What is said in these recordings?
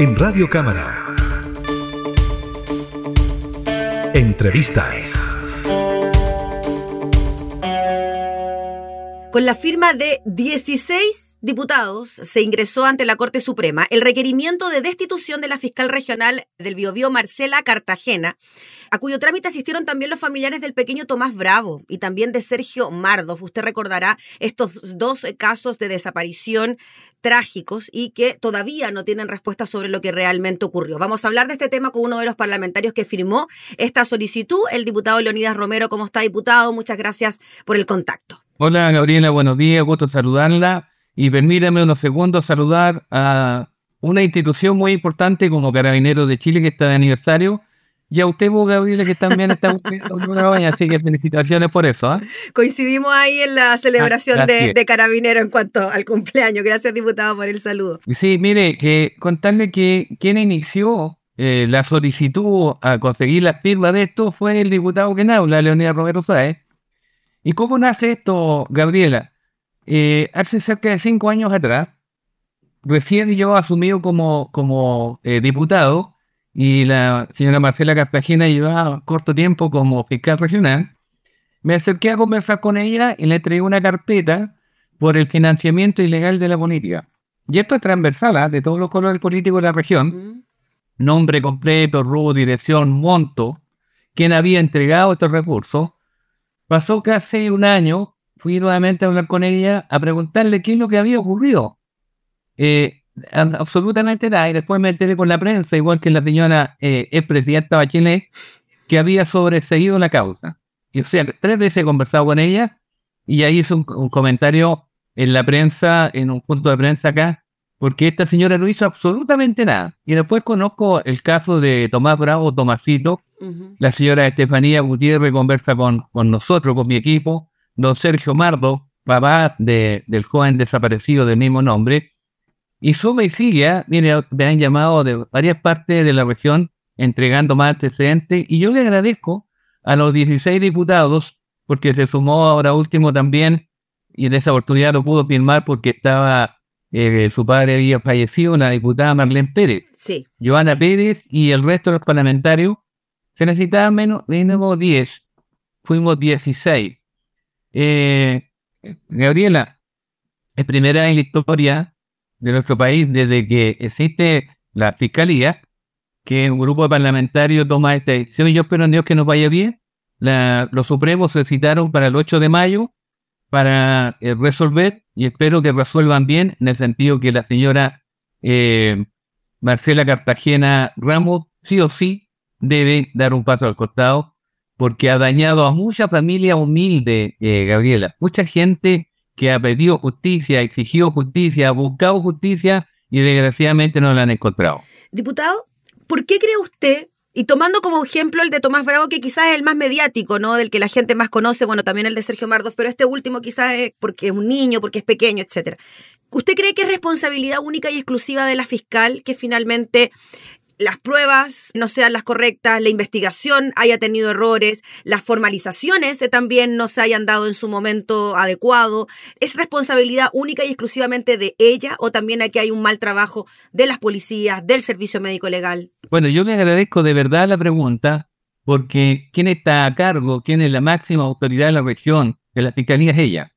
En Radio Cámara. Entrevistas. Con la firma de 16 diputados se ingresó ante la Corte Suprema el requerimiento de destitución de la fiscal regional del Biobío Marcela Cartagena, a cuyo trámite asistieron también los familiares del pequeño Tomás Bravo y también de Sergio Mardov. Usted recordará estos dos casos de desaparición trágicos y que todavía no tienen respuesta sobre lo que realmente ocurrió. Vamos a hablar de este tema con uno de los parlamentarios que firmó esta solicitud, el diputado Leonidas Romero. ¿Cómo está, diputado? Muchas gracias por el contacto. Hola Gabriela, buenos días, gusto saludarla y permítame unos segundos saludar a una institución muy importante como Carabineros de Chile que está de aniversario y a usted, Gabriela, que también está cumpliendo así que felicitaciones por eso. ¿ah? Coincidimos ahí en la celebración de, de Carabinero en cuanto al cumpleaños. Gracias, diputado, por el saludo. Sí, mire, que contarle que quien inició eh, la solicitud a conseguir la firma de esto fue el diputado que habla, Leonidas Romero Sáez, ¿Y cómo nace esto, Gabriela? Eh, hace cerca de cinco años atrás, recién yo asumido como, como eh, diputado y la señora Marcela Cartagena llevaba corto tiempo como fiscal regional, me acerqué a conversar con ella y le entregué una carpeta por el financiamiento ilegal de la política. Y esto es transversal ¿ah? de todos los colores políticos de la región. Nombre completo, rubro, dirección, monto, quién había entregado estos recursos Pasó casi un año, fui nuevamente a hablar con ella a preguntarle qué es lo que había ocurrido. Eh, absolutamente nada. Y después me enteré con la prensa, igual que la señora eh, expresidenta Bachelet, que había sobreseído la causa. Y o sea, tres veces he conversado con ella y ahí hizo un, un, comentario en la prensa, en un punto de prensa acá, porque esta señora no hizo absolutamente nada. Y después conozco el caso de Tomás Bravo, Tomasito, la señora Estefanía Gutiérrez conversa con, con nosotros, con mi equipo, don Sergio Mardo, papá de, del joven desaparecido del mismo nombre, y suma y sigue, ¿ah? me han llamado de varias partes de la región entregando más antecedentes, y yo le agradezco a los 16 diputados, porque se sumó ahora último también, y en esa oportunidad lo pudo firmar porque estaba, eh, su padre había fallecido, la diputada Marlene Pérez. Sí. Joana Pérez y el resto de los parlamentarios se necesitaban menos, mínimo 10. Fuimos 16. Eh, Gabriela, es primera en la historia de nuestro país desde que existe la fiscalía que un grupo de parlamentarios toma esta decisión y yo espero en Dios que nos vaya bien. los supremos se citaron para el 8 de mayo para eh, resolver y espero que resuelvan bien en el sentido que la señora eh, Marcela Cartagena Ramos sí o sí debe dar un paso al costado porque ha dañado a mucha familia humilde, eh, Gabriela. Mucha gente que ha pedido justicia, exigido justicia, ha buscado justicia y desgraciadamente no la han encontrado. Diputado, ¿por qué cree usted y tomando como ejemplo el de Tomás Bravo, que quizás es el más mediático, ¿no? Del que la gente más conoce, bueno, también el de Sergio Mardos, pero este último quizás es porque es un niño, porque es pequeño, etcétera. ¿Usted cree que es responsabilidad única y exclusiva de la fiscal que finalmente las pruebas no sean las correctas, la investigación haya tenido errores, las formalizaciones también no se hayan dado en su momento adecuado. ¿Es responsabilidad única y exclusivamente de ella o también aquí hay un mal trabajo de las policías, del servicio médico legal? Bueno, yo le agradezco de verdad la pregunta porque quien está a cargo, quién es la máxima autoridad de la región, de la fiscalía es ella.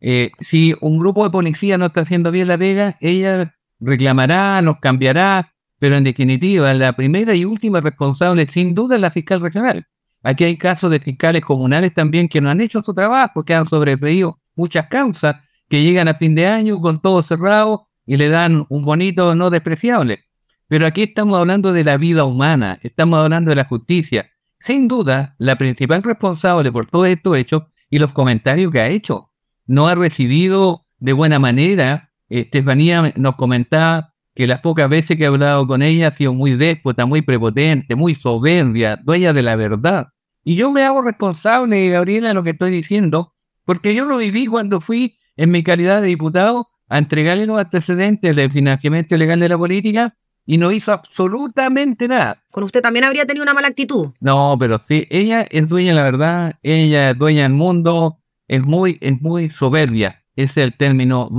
Eh, si un grupo de policía no está haciendo bien la pega, ella reclamará, nos cambiará, pero en definitiva, la primera y última responsable sin duda es la fiscal regional. Aquí hay casos de fiscales comunales también que no han hecho su trabajo, que han sobrepedido muchas causas, que llegan a fin de año con todo cerrado y le dan un bonito no despreciable. Pero aquí estamos hablando de la vida humana, estamos hablando de la justicia. Sin duda, la principal responsable por todo esto hecho y los comentarios que ha hecho. No ha recibido de buena manera. Estefanía nos comentaba que las pocas veces que he hablado con ella ha sido muy déspota, muy prepotente, muy soberbia, dueña de la verdad. Y yo me hago responsable, Gabriela, de lo que estoy diciendo, porque yo lo viví cuando fui, en mi calidad de diputado, a entregarle los antecedentes del financiamiento ilegal de la política y no hizo absolutamente nada. ¿Con usted también habría tenido una mala actitud? No, pero sí, ella es dueña de la verdad, ella es dueña del mundo, es muy, es muy soberbia, ese es el término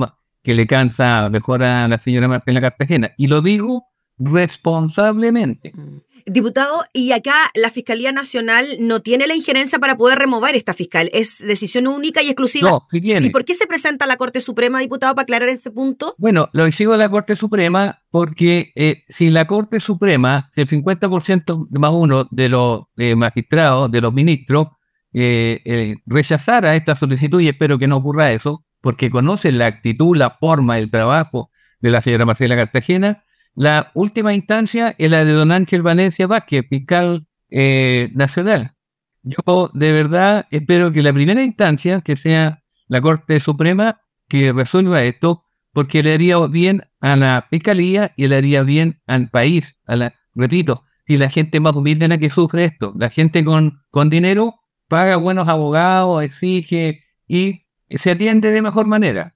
que le cansa mejor a la señora Marcela Cartagena. Y lo digo responsablemente. Mm. Diputado, y acá la Fiscalía Nacional no tiene la injerencia para poder remover esta fiscal. Es decisión única y exclusiva. No, sí tiene. ¿Y por qué se presenta a la Corte Suprema, diputado, para aclarar ese punto? Bueno, lo exijo a la Corte Suprema porque eh, si la Corte Suprema, si el 50% más uno de los eh, magistrados, de los ministros, eh, eh, rechazara esta solicitud, y espero que no ocurra eso, porque conocen la actitud, la forma, el trabajo de la señora Marcela Cartagena, la última instancia es la de don Ángel Valencia Vázquez, fiscal eh, nacional. Yo de verdad espero que la primera instancia, que sea la Corte Suprema, que resuelva esto, porque le haría bien a la fiscalía y le haría bien al país. Repito, si la gente más humilde es la que sufre esto, la gente con, con dinero paga buenos abogados, exige y se atiende de mejor manera.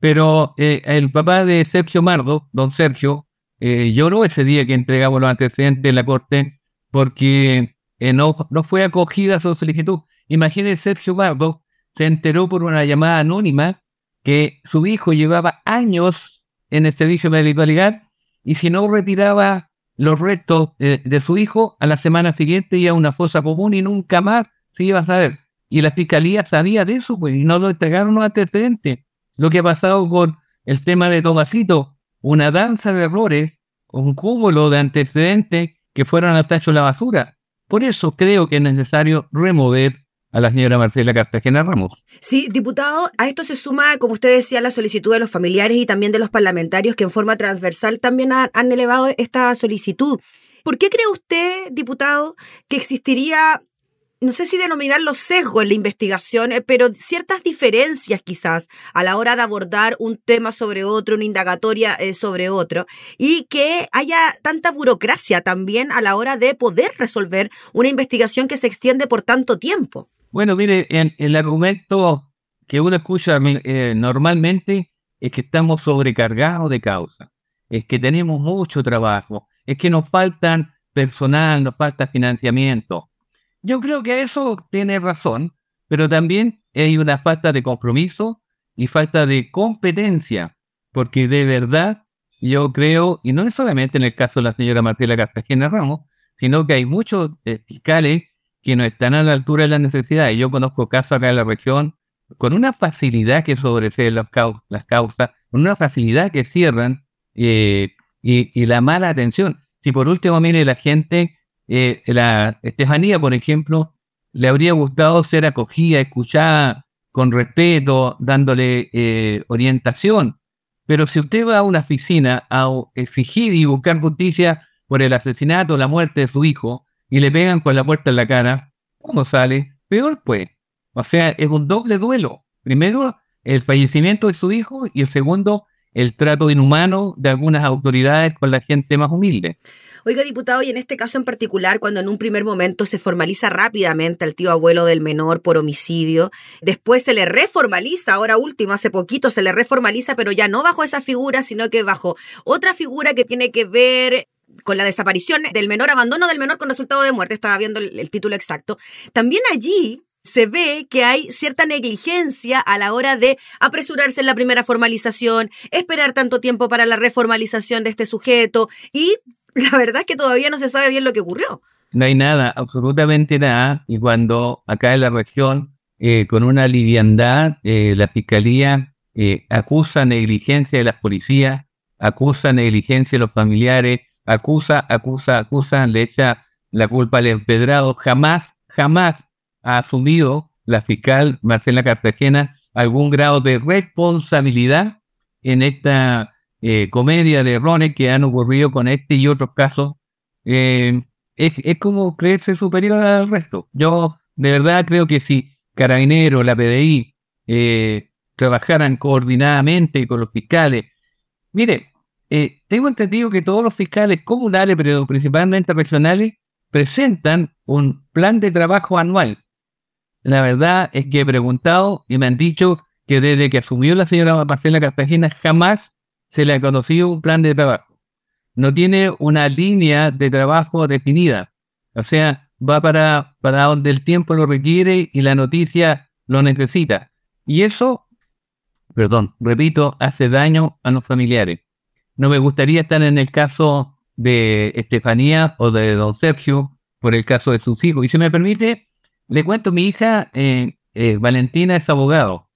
Pero eh, el papá de Sergio Mardo, don Sergio, eh, lloró ese día que entregamos los antecedentes de la corte porque eh, no, no fue acogida su solicitud. Imagínese, Sergio Bardo se enteró por una llamada anónima que su hijo llevaba años en el servicio de legal y si no retiraba los restos eh, de su hijo, a la semana siguiente iba a una fosa común y nunca más se iba a saber. Y la fiscalía sabía de eso, pues, y no lo entregaron los antecedentes. Lo que ha pasado con el tema de Tomasito, una danza de errores, un cúmulo de antecedentes que fueron hasta hecho la basura. Por eso creo que es necesario remover a la señora Marcela Cartagena Ramos. Sí, diputado, a esto se suma, como usted decía, la solicitud de los familiares y también de los parlamentarios que en forma transversal también han elevado esta solicitud. ¿Por qué cree usted, diputado, que existiría no sé si denominar los sesgos en la investigación, eh, pero ciertas diferencias quizás a la hora de abordar un tema sobre otro, una indagatoria eh, sobre otro, y que haya tanta burocracia también a la hora de poder resolver una investigación que se extiende por tanto tiempo. Bueno, mire, en, el argumento que uno escucha eh, normalmente es que estamos sobrecargados de causa, es que tenemos mucho trabajo, es que nos faltan personal, nos falta financiamiento yo creo que eso tiene razón, pero también hay una falta de compromiso y falta de competencia, porque de verdad yo creo, y no es solamente en el caso de la señora Marcela Cartagena Ramos, sino que hay muchos eh, fiscales que no están a la altura de las necesidades. Yo conozco casos acá en la región con una facilidad que sobreseen las, las causas, con una facilidad que cierran eh, y, y, la mala atención. Si por último, mire, la gente eh, la Estefanía, por ejemplo, le habría gustado ser acogida, escuchada con respeto, dándole eh, orientación. Pero si usted va a una oficina a exigir y buscar justicia por el asesinato o la muerte de su hijo y le pegan con la puerta en la cara, ¿cómo sale? Peor pues. O sea, es un doble duelo. Primero, el fallecimiento de su hijo y el segundo, el trato inhumano de algunas autoridades con la gente más humilde. Oiga, diputado, y en este caso en particular, cuando en un primer momento se formaliza rápidamente al tío abuelo del menor por homicidio, después se le reformaliza, ahora último, hace poquito se le reformaliza, pero ya no bajo esa figura, sino que bajo otra figura que tiene que ver con la desaparición del menor, abandono del menor con resultado de muerte, estaba viendo el, el título exacto. También allí se ve que hay cierta negligencia a la hora de apresurarse en la primera formalización, esperar tanto tiempo para la reformalización de este sujeto y la verdad es que todavía no se sabe bien lo que ocurrió. No hay nada, absolutamente nada. Y cuando acá en la región, eh, con una liviandad, eh, la fiscalía eh, acusa negligencia de las policías, acusa negligencia de los familiares, acusa, acusa, acusa, le echa la culpa al empedrado. Jamás, jamás ha asumido la fiscal Marcela Cartagena algún grado de responsabilidad en esta eh, comedia de errores que han ocurrido con este y otros casos, eh, es, como creerse superior al resto. Yo de verdad creo que si Carabinero, la PDI, eh, trabajaran coordinadamente con los fiscales, mire, tengo entendido que todos los fiscales comunales, pero principalmente regionales, presentan un plan de trabajo anual. La verdad es que he preguntado y me han dicho que desde que asumió la señora Marcela Cartagena jamás se le ha conocido un plan de trabajo. No tiene una línea de trabajo definida. O sea, va para, para donde el tiempo lo requiere y la noticia lo necesita. Y eso, perdón, repito, hace daño a los familiares. No me gustaría estar en el caso de Estefanía o de don Sergio por el caso de sus hijos. Y si me permite, le cuento, mi hija eh, eh, Valentina es abogado.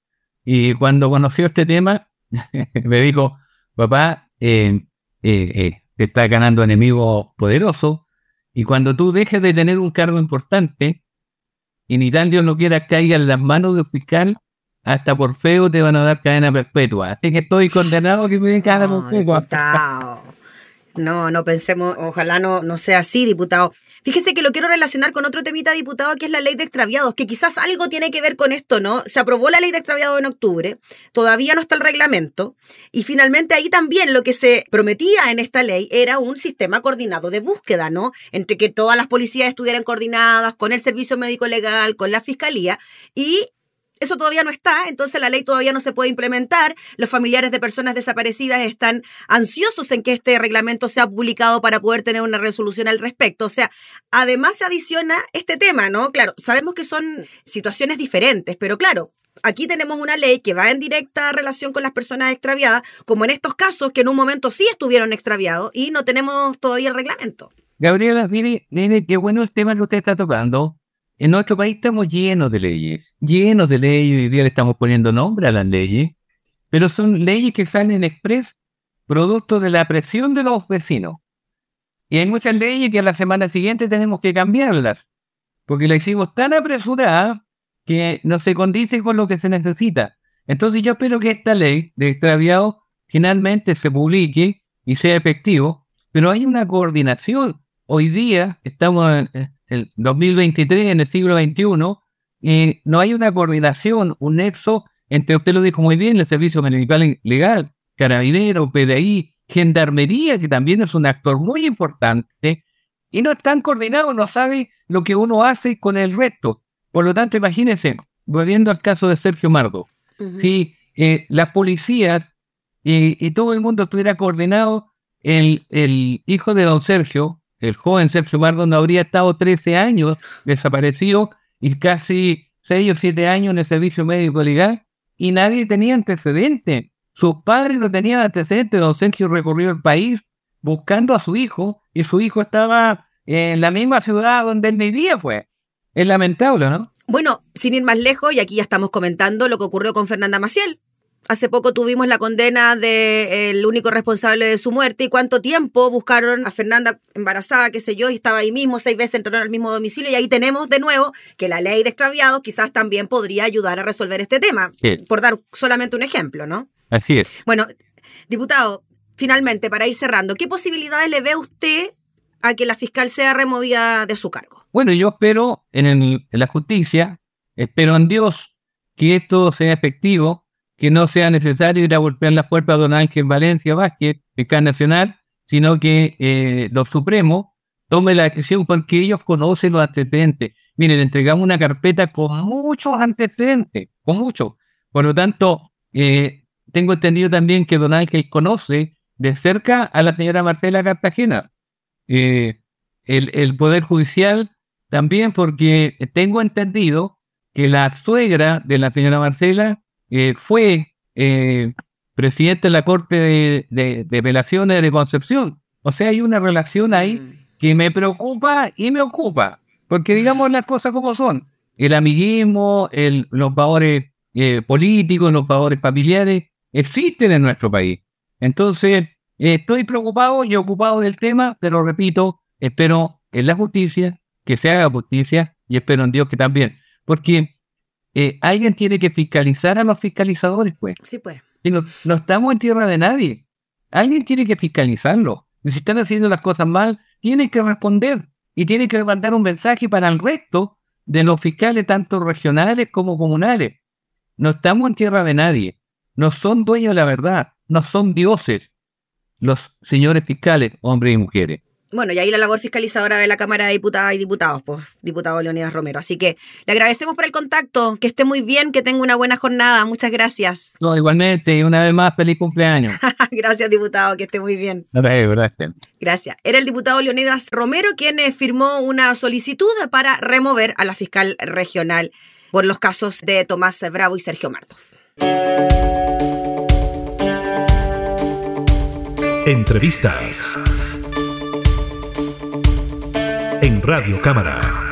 Y cuando conoció este tema, me dijo, papá, eh, te está ganando enemigo poderoso. Y cuando tú dejes de tener un cargo importante, y ni tan Dios no quiera caiga en las manos del fiscal, hasta por feo te van a dar cadena perpetua. Así que estoy condenado que me den cadena perpetua. No, no pensemos, ojalá no, no sea así, diputado. Fíjese que lo quiero relacionar con otro temita, diputado, que es la ley de extraviados, que quizás algo tiene que ver con esto, ¿no? Se aprobó la ley de extraviados en octubre, todavía no está el reglamento, y finalmente ahí también lo que se prometía en esta ley era un sistema coordinado de búsqueda, ¿no? Entre que todas las policías estuvieran coordinadas con el servicio médico legal, con la fiscalía, y eso todavía no está, entonces la ley todavía no se puede implementar. Los familiares de personas desaparecidas están ansiosos en que este reglamento sea publicado para poder tener una resolución al respecto. O sea, además se adiciona este tema, ¿no? Claro, sabemos que son situaciones diferentes, pero claro, aquí tenemos una ley que va en directa relación con las personas extraviadas, como en estos casos que en un momento sí estuvieron extraviados y no tenemos todavía el reglamento. Gabriela, mire, mire, qué bueno el tema que usted está tocando, en nuestro país estamos llenos de leyes, llenos de leyes, hoy día le estamos poniendo nombre a las leyes, pero son leyes que salen express producto de la presión de los vecinos. Y hay muchas leyes que a la semana siguiente tenemos que cambiarlas, porque la hicimos tan apresurada que no se condice con lo que se necesita. Entonces yo espero que esta ley de extraviado finalmente se publique y sea efectivo, pero hay una coordinación. Hoy día estamos el 2023, en el siglo XXI, y no hay una coordinación, un nexo entre, usted lo dijo muy bien, el Servicio Municipal Legal, Carabinero, PDI, Gendarmería, que también es un actor muy importante, y no están coordinados, no sabe lo que uno hace con el resto. Por lo tanto, imagínense, volviendo al caso de Sergio Mardo, si eh, las policías y todo el mundo estuviera coordinado, el, el hijo de don Sergio, el joven Sergio Mardo no habría estado 13 años desaparecido y casi 6 o 7 años en el servicio médico legal y nadie tenía antecedentes. Sus padres no tenían antecedentes. Don Sergio recorrió el país buscando a su hijo y su hijo estaba en la misma ciudad donde él vivía, fue. Es lamentable, ¿no? Bueno, sin ir más lejos, y aquí ya estamos comentando lo que ocurrió con Fernanda Maciel. Hace poco tuvimos la condena del único responsable de su muerte y cuánto tiempo buscaron a Fernanda embarazada, qué sé yo, y estaba ahí mismo, seis veces entraron al mismo domicilio y ahí tenemos de nuevo que la ley de extraviados quizás también podría ayudar a resolver este tema, por dar solamente un ejemplo, ¿no? Así es. Bueno, diputado, finalmente, para ir cerrando, ¿qué posibilidades le ve usted a que la fiscal sea removida de su cargo? Bueno, yo espero en, en la justicia, espero en Dios que esto sea efectivo que no sea necesario ir a golpear la puerta a don Ángel Valencia Vázquez, fiscal nacional, sino que eh, los supremos tomen la decisión porque ellos conocen los antecedentes. Miren, entregamos una carpeta con muchos antecedentes, con muchos. Por lo tanto, eh, tengo entendido también que don Ángel conoce de cerca a la señora Marcela Cartagena. Eh, el, el Poder Judicial también porque tengo entendido que la suegra de la señora Marcela eh, fue eh, presidente de la Corte de, de, Apelaciones de Concepción. O sea, hay una relación ahí mm. que me preocupa y me ocupa. Porque digamos las cosas como son. El amiguismo, el, los valores eh, políticos, los valores familiares, existen en nuestro país. Entonces, estoy preocupado y ocupado del tema, pero repito, espero en la justicia, que se haga justicia, y espero en Dios que también. Porque eh, alguien tiene que fiscalizar a los fiscalizadores, pues. Sí, pues. Y no, estamos en tierra de nadie. Alguien tiene que fiscalizarlo. Y si están haciendo las cosas mal, tienen que responder y tienen que mandar un mensaje para el resto de los fiscales, tanto regionales como comunales. No estamos en tierra de nadie. No son dueños de la verdad. No son dioses los señores fiscales, hombres y mujeres. Bueno, y ahí la labor fiscalizadora de la Cámara de Diputadas y Diputados, pues, diputado Leonidas Romero. Así que le agradecemos por el contacto, que esté muy bien, que tenga una buena jornada. Muchas gracias. No, igualmente, y una vez más, feliz cumpleaños. gracias, diputado, que esté muy bien. Gracias. Gracias. Era el diputado Leonidas Romero quien eh, firmó una solicitud para remover a la fiscal regional por los casos de Tomás Bravo y Sergio Martov. Entrevistas. En Radio Cámara.